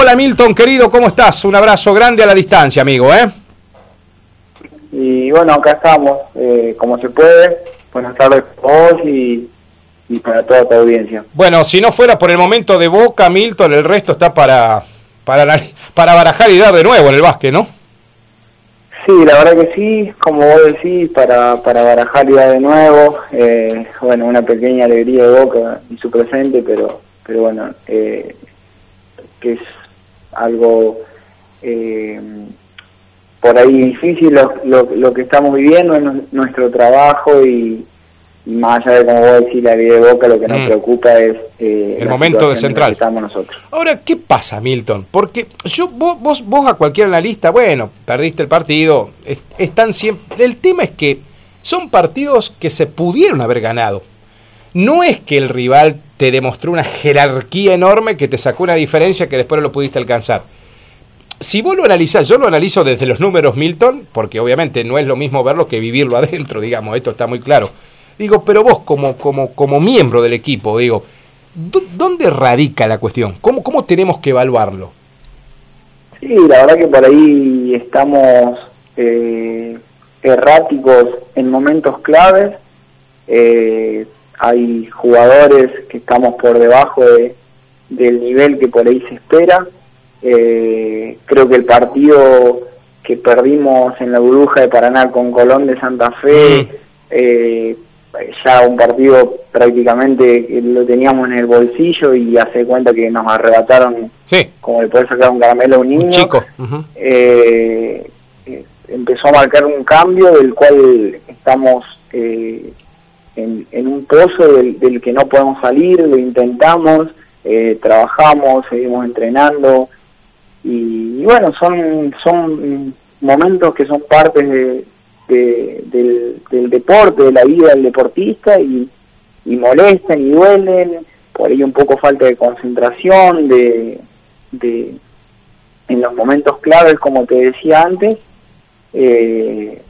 Hola Milton, querido, ¿cómo estás? Un abrazo grande a la distancia, amigo, ¿eh? Y bueno, acá estamos, eh, como se puede. Buenas tardes para vos y, y para toda tu audiencia. Bueno, si no fuera por el momento de Boca, Milton, el resto está para, para, para barajar y dar de nuevo en el básquet, ¿no? Sí, la verdad que sí, como vos decís, para, para barajar y dar de nuevo. Eh, bueno, una pequeña alegría de Boca y su presente, pero, pero bueno, eh, que es algo eh, por ahí difícil lo, lo, lo, que estamos viviendo en nuestro trabajo y, y más allá de como vos decís la vida de Boca lo que nos Mm. preocupa es eh, El momento de Central. estamos nosotros Ahora, ¿qué pasa, Milton? Porque yo, vos, vos, vos a cualquier analista, bueno, perdiste el partido, es- están siempre... El tema es que son partidos que se pudieron haber ganado. No es que el rival te demostró una jerarquía enorme que te sacó una diferencia que después no lo pudiste alcanzar. Si vos lo analizás, yo lo analizo desde los números Milton, porque obviamente no es lo mismo verlo que vivirlo adentro, digamos, esto está muy claro. Digo, pero vos como, como, como miembro del equipo, digo, ¿dó- ¿dónde radica la cuestión? ¿Cómo, ¿Cómo tenemos que evaluarlo? Sí, la verdad que por ahí estamos eh, erráticos en momentos claves. Eh, hay jugadores que estamos por debajo de- del nivel que por ahí se espera. Eh, creo que el partido que perdimos en la burbuja de Paraná con Colón de Santa Fe, Mm. eh, ya un partido prácticamente que lo teníamos en el bolsillo y hace cuenta que nos arrebataron Sí, como le puede sacar un caramelo a un niño. un chico. Eh, eh, empezó a marcar un cambio del cual estamos eh, en, un pozo del, del que no podemos salir, lo intentamos, eh, trabajamos, seguimos entrenando. Y, bueno, son, son momentos que son partes de, de- del, del deporte, de la vida del deportista y, y molestan y duelen, por ahí un poco falta de concentración, de, de en los momentos claves, como te decía antes, eh,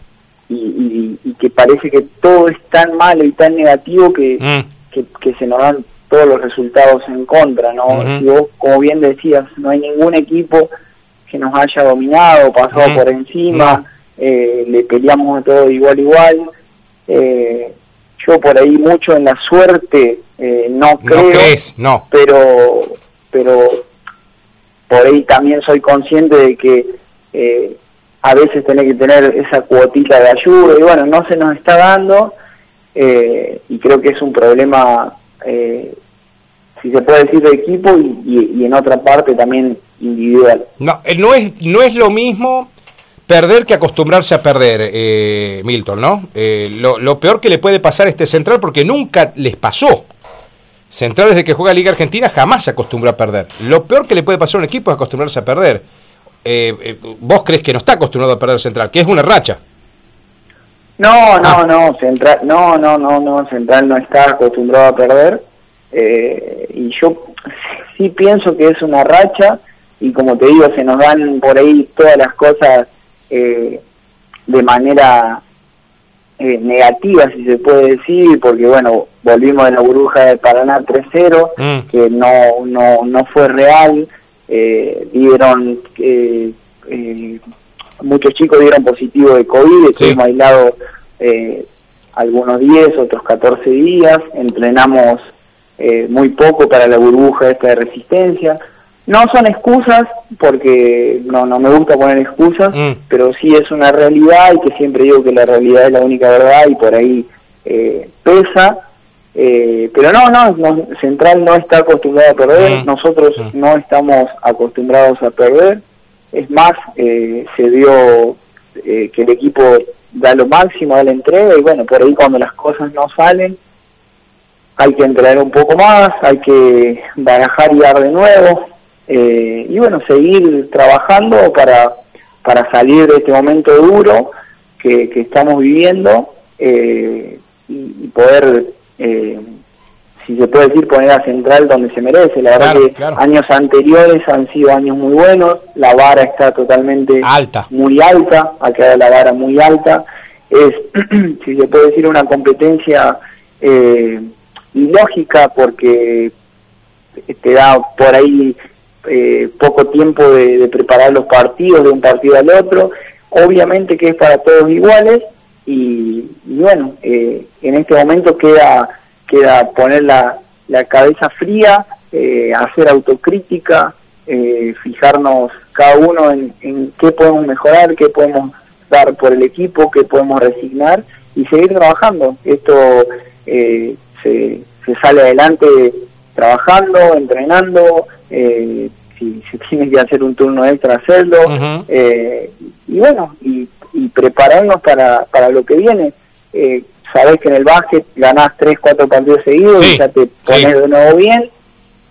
y, y- y que parece que todo es tan malo y tan negativo que, Mm, que, que se nos dan todos los resultados en contra, ¿no? Si vos, como bien decías, no hay ningún equipo que nos haya dominado, pasado por encima, eh, le peleamos a todo igual igual. Eh, yo por ahí mucho en la suerte eh, no no creo, crees, no. pero pero por ahí también soy consciente de que eh, a veces tenés que tener esa cuotita de ayuda y bueno, no se nos está dando eh, y creo que es un problema, eh, si se puede decir, de equipo y, en otra parte también individual. No, eh, no es, no es lo mismo perder que acostumbrarse a perder, eh, Milton, ¿no? Eh, lo, lo peor que le puede pasar a este Central, porque nunca les pasó. Central desde que juega Liga Argentina jamás se acostumbró a perder. Lo peor que le puede pasar a un equipo es acostumbrarse a perder. Eh, eh, vos crees que no está acostumbrado a perder Central, que es una racha. No, no, Ah. no, Central, no, no, no, no, Central no está acostumbrado a perder eh, y yo sí pienso que es una racha y como te digo se nos dan por ahí todas las cosas eh, de manera eh, negativa si se puede decir porque bueno volvimos de la burbuja de Paraná 3-0 Mm. que no no no fue real eh, dieron eh, eh, muchos chicos dieron positivo de COVID Sí. estuvimos aislados eh, algunos 10 otros 14 días entrenamos eh, muy poco para la burbuja esta de resistencia no son excusas porque no no me gusta poner excusas Mm. pero sí es una realidad y que siempre digo que la realidad es la única verdad y por ahí eh, pesa eh, pero no, no, no, Central no está acostumbrado a perder, Mm. nosotros Mm. no estamos acostumbrados a perder, es más, eh, se dio eh, que el equipo da lo máximo, da la entrega y bueno, por ahí cuando las cosas no salen, hay que entrenar un poco más, hay que barajar y dar de nuevo eh, y bueno, seguir trabajando para, para salir de este momento duro que, que estamos viviendo eh, y poder, eh, si se puede decir, poner a Central donde se merece. La verdad Claro, que claro. años anteriores han sido años muy buenos, la vara está totalmente Alta. muy alta, ha quedado la vara muy alta. Es, si se puede decir, una competencia eh, ilógica porque te da por ahí eh, poco tiempo de, preparar los partidos de un partido al otro. Obviamente que es para todos iguales y, bueno, eh, en este momento queda, queda poner la, la cabeza fría, eh, hacer autocrítica, fijarnos cada uno en, en qué podemos mejorar, qué podemos dar por el equipo, qué podemos resignar y seguir trabajando. Esto se, se sale adelante trabajando, entrenando, eh, si, si tienes que hacer un turno extra, hacerlo, eh, y bueno, y, prepararnos para, para lo que viene. Eh, sabés que en el básquet ganás tres, cuatro partidos seguidos y ya te pones de nuevo bien.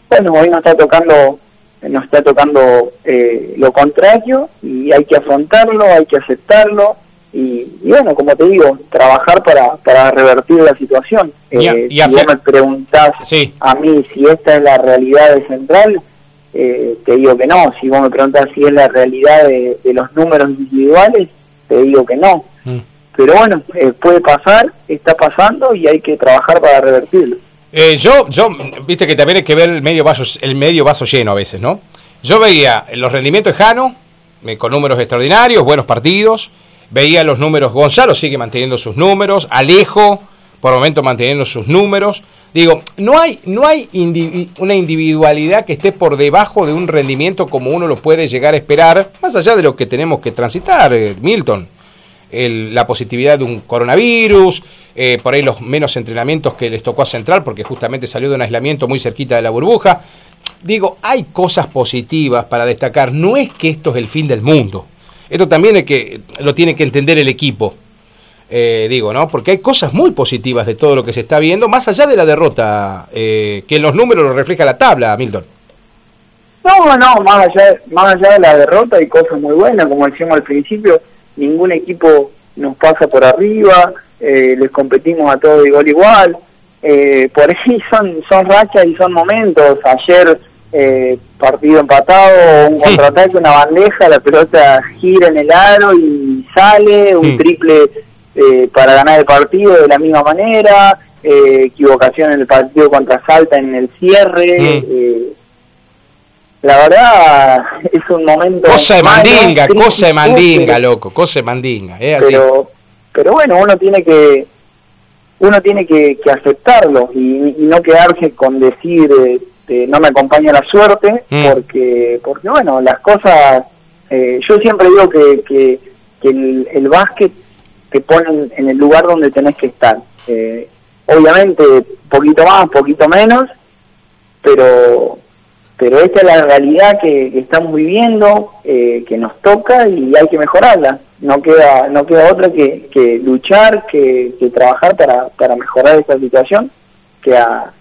Bueno, hoy nos está tocando nos está tocando eh, lo contrario y hay que afrontarlo, hay que aceptarlo y, bueno, como te digo, trabajar para, para revertir la situación. Eh, si vos me preguntás a mí si esta es la realidad de Central, eh, te digo que no. Si vos me preguntas si es la realidad de, los números individuales, te digo que no. Mm. Pero bueno, eh, puede pasar, está pasando y hay que trabajar para revertirlo. Eh, yo, yo, viste que también hay que ver el medio vaso, el medio vaso lleno a veces, ¿no? Yo veía los rendimientos de Jano, con números extraordinarios, buenos partidos, veía los números, Gonzalo sigue manteniendo sus números, Alejo por el momento manteniendo sus números. Digo, no hay, no hay una individualidad que esté por debajo de un rendimiento como uno lo puede llegar a esperar, más allá de lo que tenemos que transitar, eh, Milton. la positividad de un coronavirus, eh, por ahí los menos entrenamientos que les tocó a Central, porque justamente salió de un aislamiento muy cerquita de la burbuja. Digo, hay cosas positivas para destacar. No es que esto es el fin del mundo. Esto también es que lo tiene que entender el equipo. Eh, digo, ¿no? Porque hay cosas muy positivas de todo lo que se está viendo, más allá de la derrota, eh, que en los números lo refleja la tabla, Milton. No, no, más allá, más allá de la derrota hay cosas muy buenas, como decíamos al principio, ningún equipo nos pasa por arriba, eh, les competimos a todos igual igual, por ahí son, son rachas y son momentos, ayer partido empatado, un contraataque, una bandeja, la pelota gira en el aro y sale, un triple eh, para ganar el partido de la misma manera, eh, equivocación en el partido contra Salta en el cierre. Mm. Eh, la verdad es un momento... Cosa de mandinga, cosa de mandinga, loco, cosa de mandinga. Pero, pero bueno, uno tiene que uno tiene que, aceptarlo y, no quedarse con decir no me acompaña la suerte, mm. porque porque bueno, las cosas... yo siempre digo que, que, el, el básquet te ponen en el lugar donde tenés que estar. Eh, obviamente, poquito más, poquito menos, pero pero esta es la realidad que, estamos viviendo, eh, que nos toca y hay que mejorarla. No queda no queda otra que, que luchar, que, que, trabajar para, para mejorar esta situación, que a,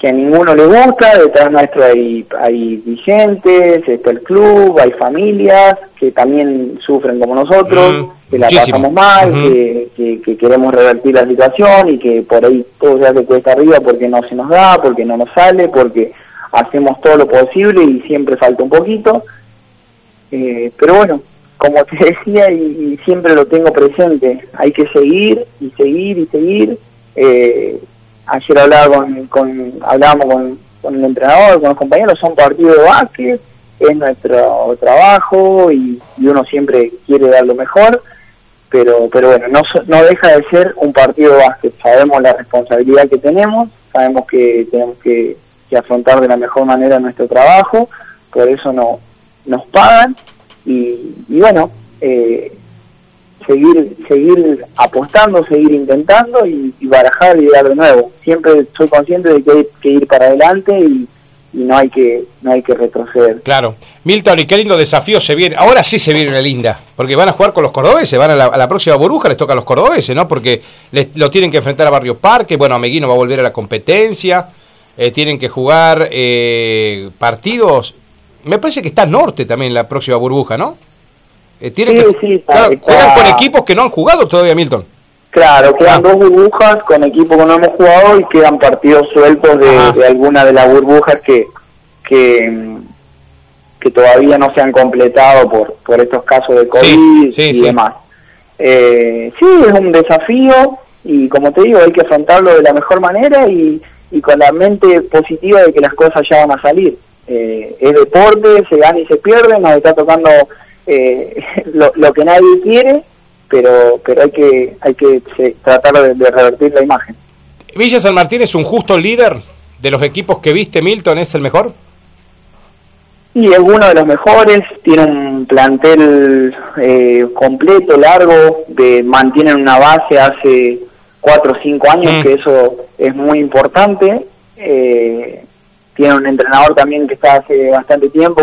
que a ninguno le gusta, detrás nuestro hay, hay vigentes, está el club, hay familias que también sufren como nosotros, mm, que la pasamos mal, que, que, queremos revertir la situación y que por ahí todo se hace cuesta arriba porque no se nos da, porque no nos sale, porque hacemos todo lo posible y siempre falta un poquito. Eh, pero bueno, como te decía y, siempre lo tengo presente, hay que seguir y seguir y seguir. Eh, ayer hablaba con, con hablábamos con, con, el entrenador, con los compañeros, son partidos de básquet, es nuestro trabajo y, uno siempre quiere dar lo mejor, pero, pero bueno, no, no deja de ser un partido de básquet, sabemos la responsabilidad que tenemos, sabemos que tenemos que, que afrontar de la mejor manera nuestro trabajo, por eso no, nos pagan y, y bueno, eh, seguir seguir apostando, seguir intentando y, barajar y dar de nuevo. Siempre soy consciente de que hay que ir para adelante y, no hay que no hay que retroceder. Claro. Milton, y qué lindo desafío se viene. Ahora sí se viene una linda, porque van a jugar con los cordobeses, van a la, próxima burbuja, les toca a los cordobeses, ¿no? Porque les, lo tienen que enfrentar a Barrio Parque, bueno, Ameguino va a volver a la competencia, eh, tienen que jugar eh, partidos. Me parece que está Norte también la próxima burbuja, ¿no? Eh, juegan con equipos que no han jugado todavía, Milton. Claro, quedan ah. dos burbujas con equipos que no hemos jugado y quedan partidos sueltos de, alguna de las burbujas que, que, que todavía no se han completado por, por estos casos de COVID y demás. Eh, sí, es un desafío y como te digo, hay que afrontarlo de la mejor manera y, y con la mente positiva de que las cosas ya van a salir. eh, es deporte, se gana y se pierde, nos está tocando eh, lo, que nadie quiere, pero pero hay que hay que tratar de, revertir la imagen. Villa San Martín es un justo líder de los equipos que viste, Milton, ¿es el mejor? Y es uno de los mejores, tiene un plantel eh, completo, largo, de, mantienen una base hace cuatro o cinco años, mm. que eso es muy importante. Eh, tiene un entrenador también que está hace bastante tiempo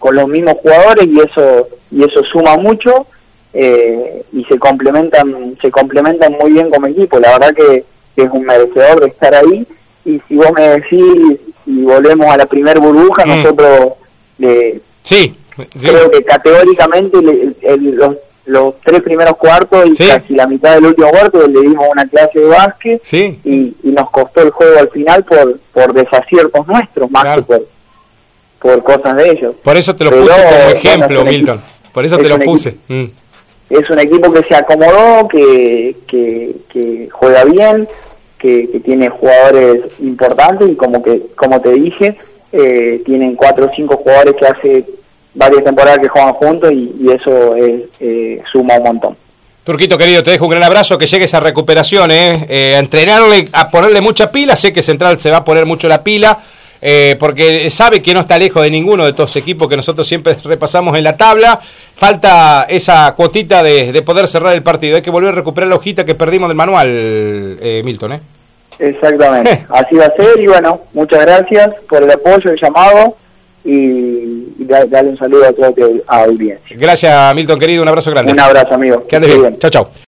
con, los mismos jugadores y eso y eso suma mucho eh, y se complementan se complementan muy bien como equipo. La verdad que, es un merecedor de estar ahí. Y si vos me decís y volvemos a la primer burbuja mm. nosotros le, sí, creo que categóricamente los los tres primeros cuartos y casi la mitad del último cuarto le dimos una clase de básquet y, nos costó el juego al final por, por desaciertos nuestros más que por, cosas de ellos. Por eso te lo puse como ejemplo, Milton. por eso te lo puse. Mm. Es un equipo que se acomodó, que, que, juega bien, que, tiene jugadores importantes y como que como te dije, eh, tienen cuatro o cinco jugadores que hace varias temporadas que juegan juntos y, eso eh, suma un montón. Turquito querido, te dejo un gran abrazo, que llegue esa recuperación, ¿eh? eh a entrenarle, a ponerle mucha pila, sé que Central se va a poner mucho la pila, eh, porque sabe que no está lejos de ninguno de estos equipos que nosotros siempre repasamos en la tabla, falta esa cuotita de, poder cerrar el partido, hay que volver a recuperar la hojita que perdimos del manual, Milton, ¿eh? Exactamente, así va a ser y bueno, muchas gracias por el apoyo, el llamado y, darle un saludo a toda tu audiencia. Gracias, Milton, querido. Un abrazo grande. Un abrazo, amigo. Que andes bien. Chao, chao.